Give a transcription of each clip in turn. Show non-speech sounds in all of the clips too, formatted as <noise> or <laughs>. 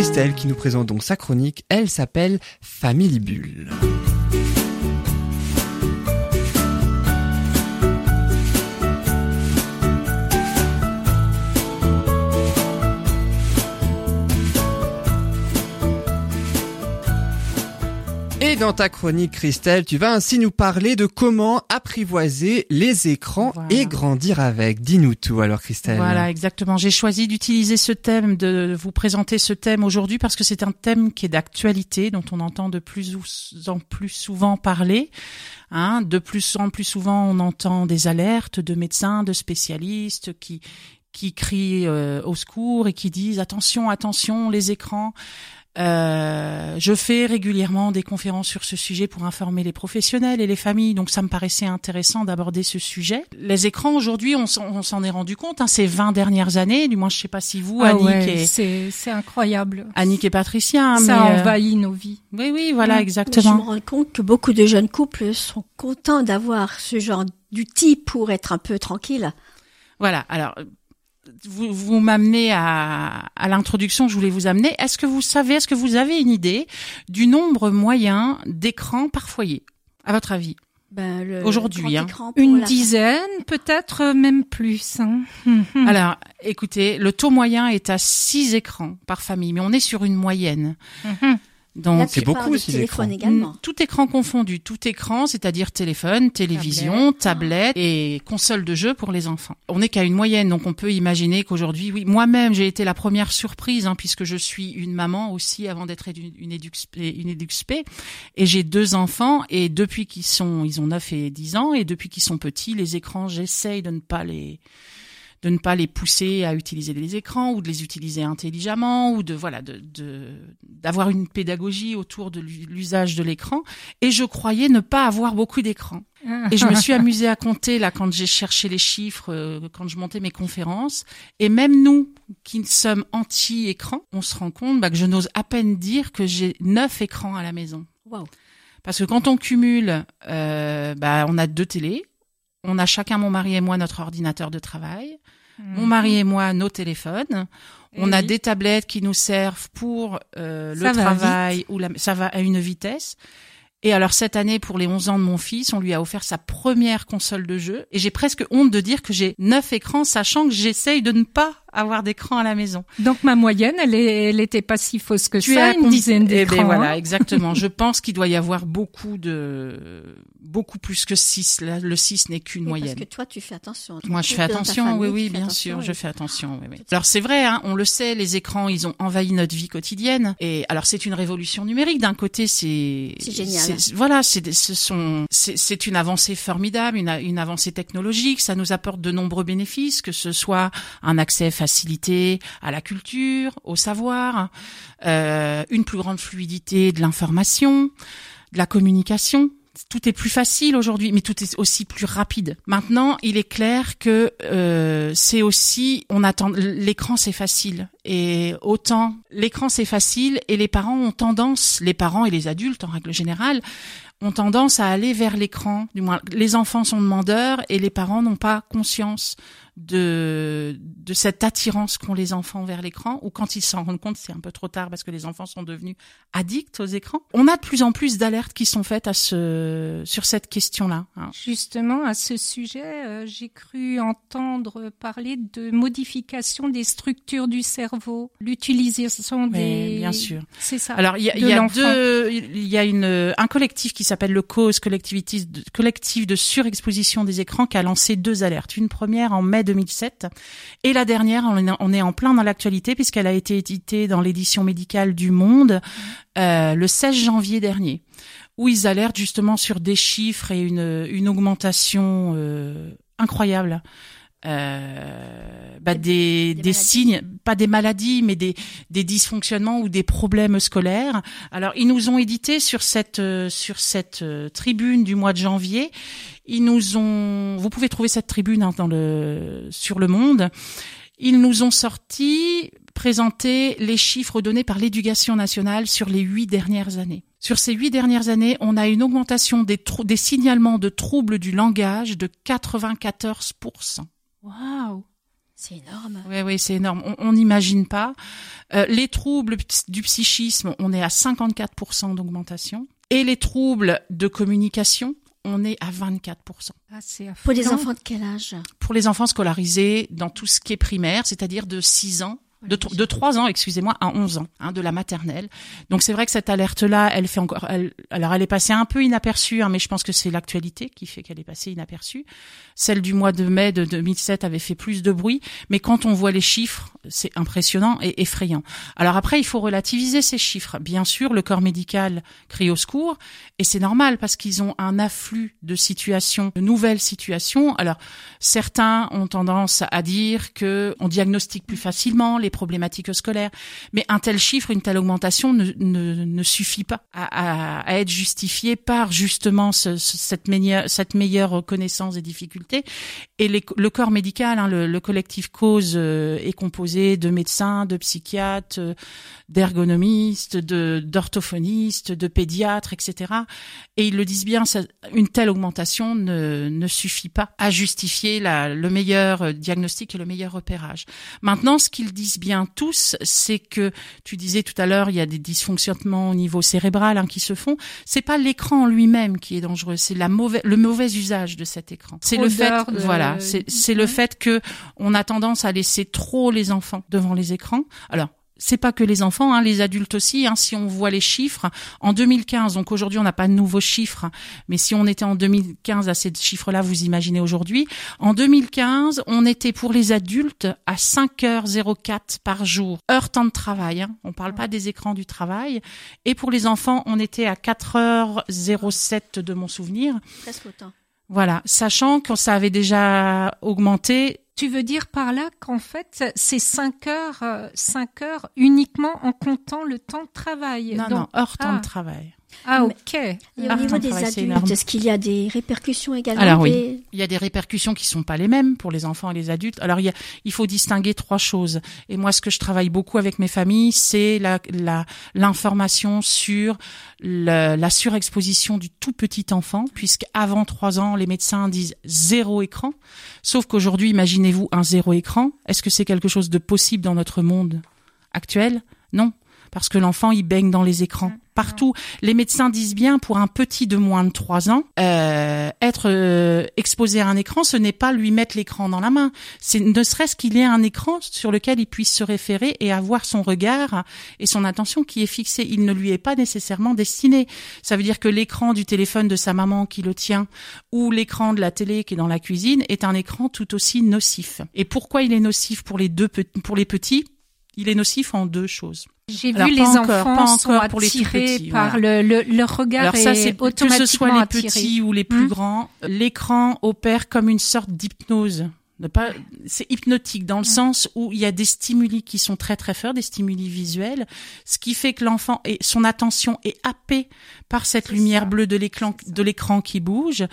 Christelle qui nous présente donc sa chronique. Elle s'appelle Family Bulle. Et dans ta chronique, Christelle, tu vas ainsi nous parler de comment apprivoiser les écrans Voilà. et grandir avec. Dis-nous tout alors, Christelle. Voilà, exactement. J'ai choisi d'utiliser ce thème, de vous présenter ce thème aujourd'hui parce que c'est un thème qui est d'actualité, dont on entend de plus en plus souvent parler. Hein, de plus en plus souvent, on entend des alertes de médecins, de spécialistes qui qui crient euh, au secours et qui disent attention, attention, les écrans. Euh, je fais régulièrement des conférences sur ce sujet pour informer les professionnels et les familles, donc ça me paraissait intéressant d'aborder ce sujet. Les écrans aujourd'hui, on s'en on s'en est rendu compte, hein, ces 20 dernières années, du moins je sais pas si vous, Ah Annick, ouais, et, c'est c'est incroyable. Annick et Patricia, hein, Ça mais, euh, envahit nos vies. oui, oui, voilà, Mm. Je me exactement. rends compte que beaucoup de jeunes couples sont contents d'avoir ce genre d'outils pour être un peu tranquille. Voilà, alors vous, vous m'amenez à, à l'introduction que je voulais vous amener. Est-ce que vous savez, est-ce que vous avez une idée du nombre moyen d'écrans par foyer, à votre avis? Ben, le Aujourd'hui, hein. Une la- dizaine, peut-être même plus. Hein. Mhm. <laughs> Alors, écoutez, le taux moyen est à 6 écrans par famille, mais on est sur une moyenne. Donc, C'est beaucoup aussi, téléphones l'écran. également. tout écran confondu, tout écran, c'est-à-dire téléphone, télévision, tablette et console de jeu pour les enfants. On n'est qu'à une moyenne, donc on peut imaginer qu'aujourd'hui, oui, moi-même, j'ai été la première surprise, hein, puisque je suis une maman aussi avant d'être une, une éduxpé, une et j'ai deux enfants, et depuis qu'ils sont, ils ont 9 et 10 ans, et depuis qu'ils sont petits, les écrans, j'essaye de ne pas les de ne pas les pousser à utiliser les écrans ou de les utiliser intelligemment ou de voilà de de- d'avoir une pédagogie autour de l'u- l'usage de l'écran et je croyais ne pas avoir beaucoup d'écrans et je me suis <laughs> amusée à compter là quand j'ai cherché les chiffres euh, quand je montais mes conférences et même nous qui sommes anti écran on se rend compte bah, que je n'ose à peine dire que j'ai neuf écrans à la maison Wow. parce que quand on cumule, euh, bah, on a deux télés. On a chacun, mon mari et moi, notre ordinateur de travail. Mon mari et moi, nos téléphones. On a des tablettes qui nous servent pour euh, le travail ou la, ça va à une vitesse. Et alors cette année, pour les 11 ans de mon fils, on lui a offert sa première console de jeu. Et j'ai presque honte de dire que j'ai neuf écrans, sachant que j'essaye de ne pas avoir d'écran à la maison. Donc ma moyenne, elle, est, elle était pas si fausse que Tu ça, une dizaine Eh d'écrans. ben voilà, hein. exactement. <laughs> Je pense qu'il doit y avoir beaucoup de, beaucoup plus que 6. Là, le 6 n'est qu'une moyenne. Parce que toi, tu fais attention. Moi, je fais attention, famille, oui, oui, bien attention, sûr, je fais attention. Oui, oui. Alors c'est vrai, hein, on le sait, les écrans, ils ont envahi notre vie quotidienne. Et alors c'est une révolution numérique. D'un côté, c'est C'est génial. Voilà, c'est des- ce sont, c'est c'est une avancée formidable, une, a- une avancée technologique. Ça nous apporte de nombreux bénéfices, que ce soit un accès facilité à la culture, au savoir, euh, une plus grande fluidité de l'information, de la communication. Tout est plus facile aujourd'hui, mais tout est aussi plus rapide. Maintenant, il est clair que euh, c'est aussi, on attend l'écran, c'est facile, et autant l'écran c'est facile, et les parents ont tendance, les parents et les adultes en règle générale, ont tendance à aller vers l'écran. Du moins, les enfants sont demandeurs et les parents n'ont pas conscience de de cette attirance qu'ont les enfants vers l'écran. Ou quand ils s'en rendent compte, c'est un peu trop tard parce que les enfants sont devenus addicts aux écrans. On a de plus en plus d'alertes qui sont faites à ce sur cette question-là. hein. Justement, à ce sujet, euh, j'ai cru entendre parler de modification des structures du cerveau, l'utilisation Mais des... bien sûr. C'est ça. Alors il y a, il de y a l'enfant. deux, il y a une un collectif qui s'appelle le Cause collectif de, collectif de surexposition des écrans qui a lancé deux alertes. Une première en mai 2007 et la dernière on est, on est en plein dans l'actualité puisqu'elle a été éditée dans l'édition médicale du Monde euh, le 16 janvier dernier où ils alertent justement sur des chiffres et une une augmentation euh, incroyable. Euh, bah, des, des signes, pas des maladies, mais des, des dysfonctionnements ou des problèmes scolaires. Alors, ils nous ont édité sur cette euh, sur cette euh, tribune du mois de janvier. Ils nous ont, vous pouvez trouver cette tribune hein, dans le sur le Monde. Ils nous ont sorti, présenté les chiffres donnés par l'éducation nationale sur les huit dernières années. Sur ces huit dernières années, on a une augmentation des, des signalements de troubles du langage de 94%. Waouh C'est énorme. Oui, oui, c'est énorme. On n'imagine pas. Euh, les troubles du psychisme, on est à 54% d'augmentation. Et les troubles de communication, on est à 24%. Ah, Pour les enfants de quel âge? Pour les enfants scolarisés dans tout ce qui est primaire, c'est-à-dire de 6 ans de, de 3 ans, excusez-moi, à 11 ans, hein, de la maternelle. Donc c'est vrai que cette alerte-là, elle fait encore, elle, alors elle est passée un peu inaperçue, hein, mais je pense que c'est l'actualité qui fait qu'elle est passée inaperçue. Celle du mois de mai de 2007 avait fait plus de bruit, mais quand on voit les chiffres, c'est impressionnant et effrayant. Alors après, il faut relativiser ces chiffres. Bien sûr, le corps médical crie au secours, et c'est normal parce qu'ils ont un afflux de situations, de nouvelles situations. Alors certains ont tendance à dire que on diagnostique plus facilement les problématiques scolaires. Mais un tel chiffre, une telle augmentation ne, ne, ne suffit pas à, être justifié par justement ce, cette, meilleure, cette meilleure connaissance des difficultés. Et le corps médical, hein, le, le, collectif cause euh, est composé de médecins, de psychiatres, euh, d'ergonomistes, de d'orthophonistes, de pédiatres, etc. Et ils le disent bien, une telle augmentation ne, ne suffit pas à justifier la, le meilleur diagnostic et le meilleur repérage. Maintenant, ce qu'ils disent bien tous, c'est que tu disais tout à l'heure, il y a des dysfonctionnements au niveau cérébral hein, qui se font. C'est pas l'écran lui-même qui est dangereux, c'est la mauvaise, le mauvais usage de cet écran. C'est le fait, voilà, c'est le fait que on a tendance à laisser trop les enfants devant les écrans. Alors c'est pas que les enfants, hein, les adultes aussi. Hein, si on voit les chiffres, en 2015, donc aujourd'hui on n'a pas de nouveaux chiffres, mais si on était en 2015 à ces chiffres-là, vous imaginez aujourd'hui. En 2015, on était pour les adultes à 5h04 par jour, heure temps de travail. Hein, on parle pas des écrans du travail. Et pour les enfants, on était à 4h07 de mon souvenir. Presque autant. Voilà, sachant que ça avait déjà augmenté tu veux dire par là qu'en fait, c'est 5 heures, 5 euh, heures uniquement en comptant le temps de travail. Non, non, heure temps de ah. travail. Ah ok. Et au niveau des adultes, est-ce qu'il y a des répercussions également Alors oui, il y a des répercussions qui sont pas les mêmes pour les enfants et les adultes. Alors il, y a, il faut distinguer trois choses. Et moi, ce que je travaille beaucoup avec mes familles, c'est la, la, l'information sur la, la surexposition du tout petit enfant, puisque avant trois ans, les médecins disent zéro écran. Sauf qu'aujourd'hui, imaginez-vous un zéro écran. Est-ce que c'est quelque chose de possible dans notre monde actuel? Non parce que l'enfant il baigne dans les écrans partout. Les médecins disent bien pour un petit de moins de 3 ans, euh, être euh, exposé à un écran, ce n'est pas lui mettre l'écran dans la main. C'est ne serait-ce qu'il ait un écran sur lequel il puisse se référer et avoir son regard et son attention qui est fixé. Il ne lui est pas nécessairement destiné. Ça veut dire que l'écran du téléphone de sa maman qui le tient ou l'écran de la télé qui est dans la cuisine est un écran tout aussi nocif. Et pourquoi il est nocif pour les deux pour les petits? Il est nocif en deux choses. J'ai vu les enfants pas encore pour les petits, par le, le, leur regard Alors ça, c'est que ce soit les petits ou les plus hmm. grands, l'écran opère comme une sorte d'hypnose. Pas, c'est hypnotique dans le sens où il y a des stimuli qui sont très très forts, des stimuli visuels, ce qui fait que l'enfant et son attention est happée par cette lumière bleue de l'écran de l'écran qui bouge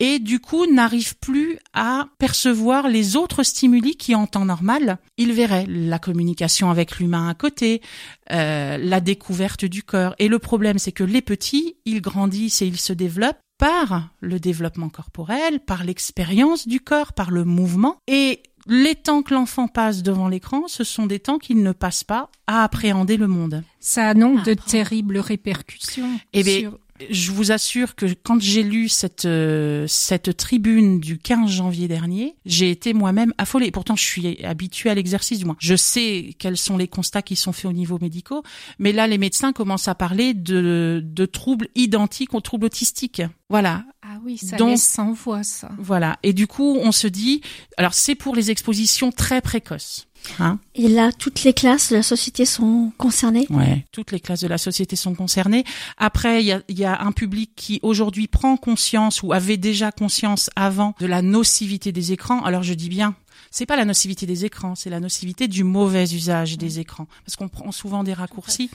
et du coup n'arrive plus à percevoir les autres stimuli qui en temps normal il verrait. La communication avec l'humain à côté euh, la découverte du corps. Et le problème c'est que les petits ils grandissent et ils se développent par le développement corporel, par l'expérience du corps, par le mouvement. Et les temps que l'enfant passe devant l'écran, ce sont des temps qu'il ne passe pas à appréhender le monde. Ça a donc de terribles répercussions. Eh bien, je vous assure que quand j'ai lu cette euh, cette tribune du 15 janvier dernier, j'ai été moi-même affolée. Pourtant, je suis habituée à l'exercice du moins. Je sais quels sont les constats qui sont faits au niveau médicaux, mais là, les médecins commencent à parler de, de troubles identiques aux troubles autistiques. Voilà. Ah oui, ça Donc, laisse sans voix, ça. Voilà. Et du coup, on se dit, alors c'est pour les expositions très précoces. Hein et là, toutes les classes de la société sont concernées? Ouais, toutes les classes de la société sont concernées. Après, il y a, y a, un public qui aujourd'hui prend conscience ou avait déjà conscience avant de la nocivité des écrans. Alors je dis bien, c'est pas la nocivité des écrans, c'est la nocivité du mauvais usage des écrans, parce qu'on prend souvent des raccourcis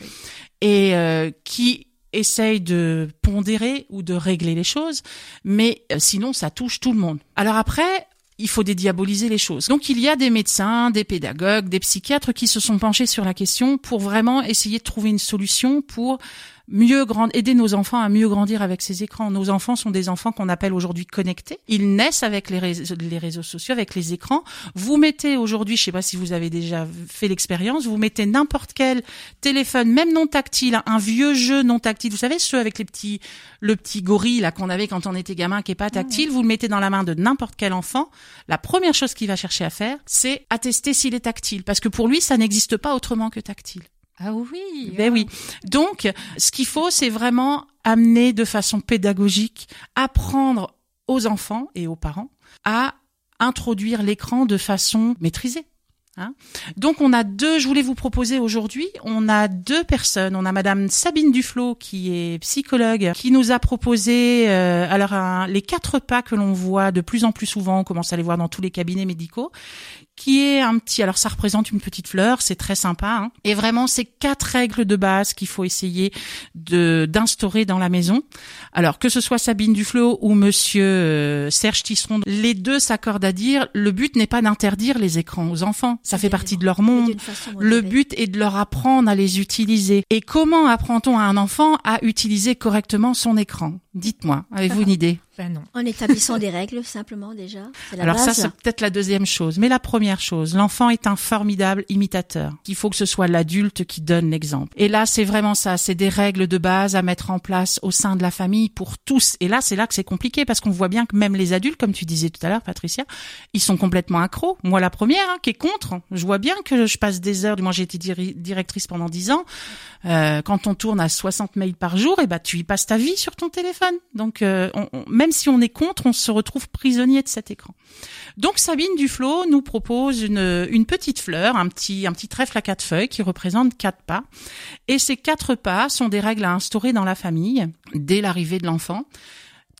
et euh, qui essaye de pondérer ou de régler les choses, mais euh, sinon ça touche tout le monde. Alors après, il faut dédiaboliser les choses. Donc il y a des médecins, des pédagogues, des psychiatres qui se sont penchés sur la question pour vraiment essayer de trouver une solution pour mieux grand, aider nos enfants à mieux grandir avec ces écrans. Nos enfants sont des enfants qu'on appelle aujourd'hui connectés. Ils naissent avec les réseaux, les réseaux sociaux, avec les écrans. Vous mettez aujourd'hui, je sais pas si vous avez déjà fait l'expérience, vous mettez n'importe quel téléphone, même non tactile, un vieux jeu non tactile. Vous savez, ceux avec les petits, le petit gorille là qu'on avait quand on était gamin qui est pas tactile. Vous le mettez dans la main de n'importe quel enfant. La première chose qu'il va chercher à faire, c'est attester s'il est tactile, parce que pour lui, ça n'existe pas autrement que tactile. Ah oui. Ben oui. Donc, ce qu'il faut, c'est vraiment amener de façon pédagogique, apprendre aux enfants et aux parents à introduire l'écran de façon maîtrisée. Hein Donc on a deux, je voulais vous proposer aujourd'hui, on a deux personnes. On a Madame Sabine Duflo qui est psychologue, qui nous a proposé euh, alors un- les quatre pas que l'on voit de plus en plus souvent, on commence à les voir dans tous les cabinets médicaux, qui est un petit, alors ça représente une petite fleur, c'est très sympa, hein. et vraiment c'est quatre règles de base qu'il faut essayer de d'instaurer dans la maison. Alors que ce soit Sabine Duflo ou Monsieur euh, Serge Tisseron, les deux s'accordent à dire le but n'est pas d'interdire les écrans aux enfants, ça fait partie de leur monde. Le but est de leur apprendre à les utiliser. Et comment apprend-on à un enfant à utiliser correctement son écran? Dites-moi, avez-vous une <laughs> idée? Ben non. En établissant des règles, simplement, déjà. C'est la Alors ça, c'est peut-être la deuxième chose. Mais la première chose, l'enfant est un formidable imitateur. Il faut que ce soit l'adulte qui donne l'exemple. Et là, c'est vraiment ça. C'est des règles de base à mettre en place au sein de la famille pour tous. Et là, c'est là que c'est compliqué parce qu'on voit bien que même les adultes, comme tu disais tout à l'heure, Patricia, ils sont complètement accros. Moi, la première, hein, qui est contre. Je vois bien que je passe des heures. Moi, j'ai été diri- directrice pendant 10 ans. Euh, quand on tourne à 60 mails par jour, et ben tu y passes ta vie sur ton téléphone. Donc euh, on- on- même si on est contre, on se retrouve prisonnier de cet écran. Donc Sabine Duflo nous propose une, une petite fleur, un petit un petit trèfle à quatre feuilles qui représente quatre pas. Et ces quatre pas sont des règles à instaurer dans la famille dès l'arrivée de l'enfant.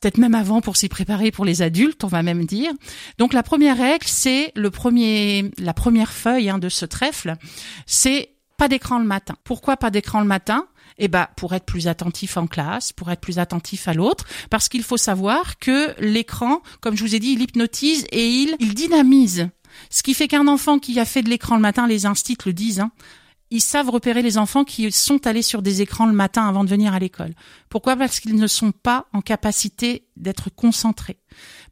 Peut-être même avant pour s'y préparer pour les adultes, on va même dire. Donc la première règle, c'est le premier, la première feuille hein, de ce trèfle, c'est pas d'écran le matin. Pourquoi pas d'écran le matin? Eh ben, pour être plus attentif en classe, pour être plus attentif à l'autre, parce qu'il faut savoir que l'écran, comme je vous ai dit, il hypnotise et il, il dynamise. Ce qui fait qu'un enfant qui a fait de l'écran le matin, les instits le disent, hein, ils savent repérer les enfants qui sont allés sur des écrans le matin avant de venir à l'école. Pourquoi? Parce qu'ils ne sont pas en capacité d'être concentrés.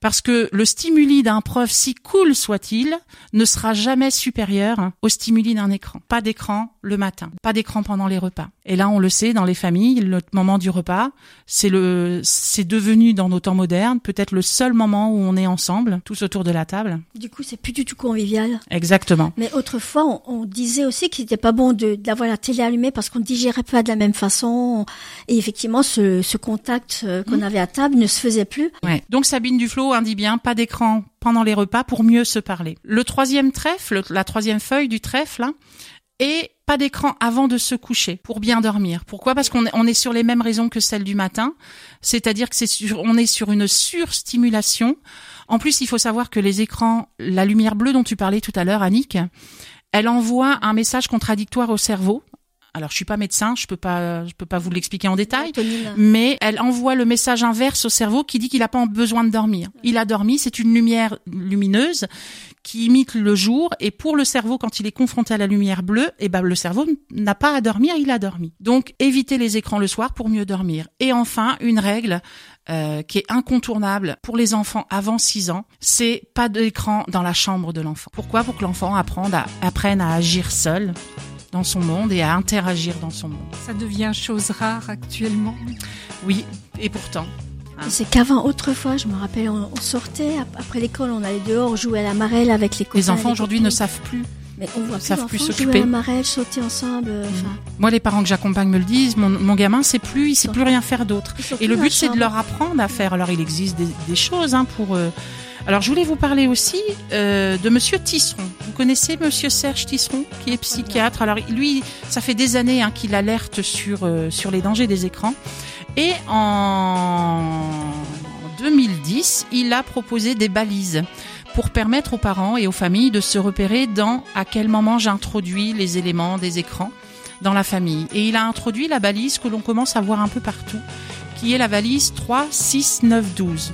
Parce que le stimuli d'un prof, si cool soit-il, ne sera jamais supérieur au stimuli d'un écran. Pas d'écran le matin, pas d'écran pendant les repas. Et là, on le sait, dans les familles, le moment du repas, c'est le, c'est devenu dans nos temps modernes peut-être le seul moment où on est ensemble, tous autour de la table. Du coup, c'est plus du tout convivial. Exactement. Mais autrefois, on, on disait aussi qu'il n'était pas bon de d'avoir la télé allumée parce qu'on ne digérait pas de la même façon. Et effectivement, ce, ce contact euh, qu'on avait à table ne se faisait plus. Ouais. Donc Sabine Duflo indique bien pas d'écran pendant les repas pour mieux se parler. Le troisième trèfle, la troisième feuille du trèfle, hein, et pas d'écran avant de se coucher pour bien dormir. Pourquoi? Parce qu'on est, est sur les mêmes raisons que celle du matin, c'est-à-dire que c'est sur, on est sur une surstimulation. En plus, il faut savoir que les écrans, la lumière bleue dont tu parlais tout à l'heure, Annick, elle envoie un message contradictoire au cerveau. Alors, je suis pas médecin, je peux pas, je peux pas vous l'expliquer en détail mais elle envoie le message inverse au cerveau qui dit qu'il n'a pas besoin de dormir. Il a dormi, c'est une lumière lumineuse qui imite le jour et pour le cerveau quand il est confronté à la lumière bleue, eh ben le cerveau n'a pas à dormir, il a dormi. Donc évitez les écrans le soir pour mieux dormir. Et enfin, une règle euh, qui est incontournable pour les enfants avant 6 ans, c'est pas d'écran dans la chambre de l'enfant. Pourquoi? Pour que l'enfant apprenne à, apprenne à agir seul dans son monde et à interagir dans son monde. Ça devient chose rare actuellement. Oui, et pourtant, C'est qu'avant, autrefois, je me rappelle, on, on sortait ap- après l'école, on allait dehors, on jouait à la marelle avec les copains. Les enfants aujourd'hui ne savent plus. Mais on voit plus savent plus d'enfants jouer s'occuper. à la marelle, sauter ensemble. euh, enfin, Moi, les parents que j'accompagne me le disent. Mon, mon gamin, c'est plus, il sait plus rien faire d'autre. Et le but, c'est de leur apprendre à faire. Alors, il existe des, des choses hein, pour. euh, Alors, je voulais vous parler aussi euh, de Monsieur Tisseron. Vous connaissez Monsieur Serge Tisseron, qui est psychiatre? Alors, lui, ça fait des années hein, qu'il alerte sur euh, sur les dangers des écrans. Et en 2010, il a proposé des balises pour permettre aux parents et aux familles de se repérer dans à quel moment j'introduis les éléments des écrans dans la famille. Et il a introduit la balise que l'on commence à voir un peu partout, qui est la valise 3, 6, 9, 12.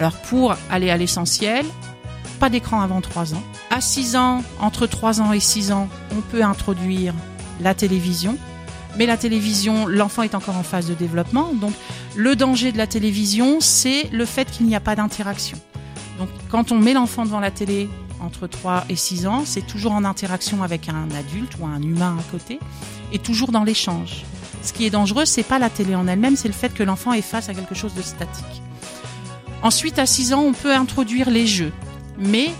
Alors pour aller à l'essentiel, pas d'écran avant 3 ans. À 6 ans, entre 3 ans et 6 ans, on peut introduire la télévision. Mais la télévision, l'enfant est encore en phase de développement. Donc le danger de la télévision, c'est le fait qu'il n'y a pas d'interaction. Donc quand on met l'enfant devant la télé entre 3 et 6 ans, c'est toujours en interaction avec un adulte ou un humain à côté et toujours dans l'échange. Ce qui est dangereux, c'est pas la télé en elle-même, c'est le fait que l'enfant est face à quelque chose de statique. Ensuite, à 6 ans, on peut introduire les jeux. Mais,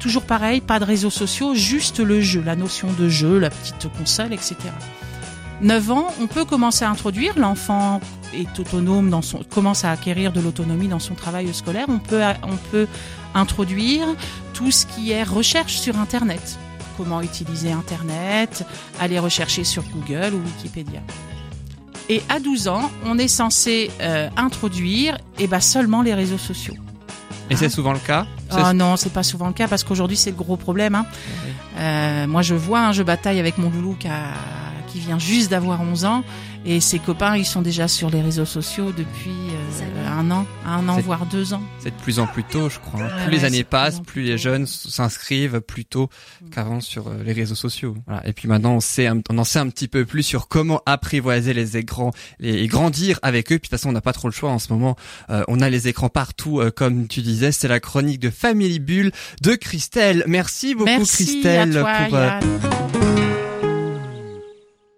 toujours pareil, pas de réseaux sociaux, juste le jeu, la notion de jeu, la petite console, etc. 9 ans, on peut commencer à introduire, l'enfant est autonome dans son, commence à acquérir de l'autonomie dans son travail scolaire, on peut, on peut introduire tout ce qui est recherche sur Internet. Comment utiliser Internet, aller rechercher sur Google ou Wikipédia. Et à 12 ans, on est censé euh, introduire eh ben, seulement les réseaux sociaux. Et c'est souvent le cas? Ah non, c'est pas souvent le cas parce qu'aujourd'hui c'est le gros problème. Hein. Euh, moi je vois, hein, je bataille avec mon loulou qui, a, qui vient juste d'avoir 11 ans et ses copains, ils sont déjà sur les réseaux sociaux depuis euh, un an, un an voire deux ans. C'est de plus en plus tôt, je crois. Hein. plus les années passent, plus, les jeunes s'inscrivent plus tôt mm. qu'avant sur euh, les réseaux sociaux. Voilà. Et puis maintenant, on sait, on en sait un petit peu plus sur comment apprivoiser les écrans et grandir avec eux. Puis de toute façon, on n'a pas trop le choix en ce moment. Euh, on a les écrans partout, comme tu disais. C'est la chronique de Family Bulle de Christelle. Merci beaucoup, Merci Christelle. À toi, pour,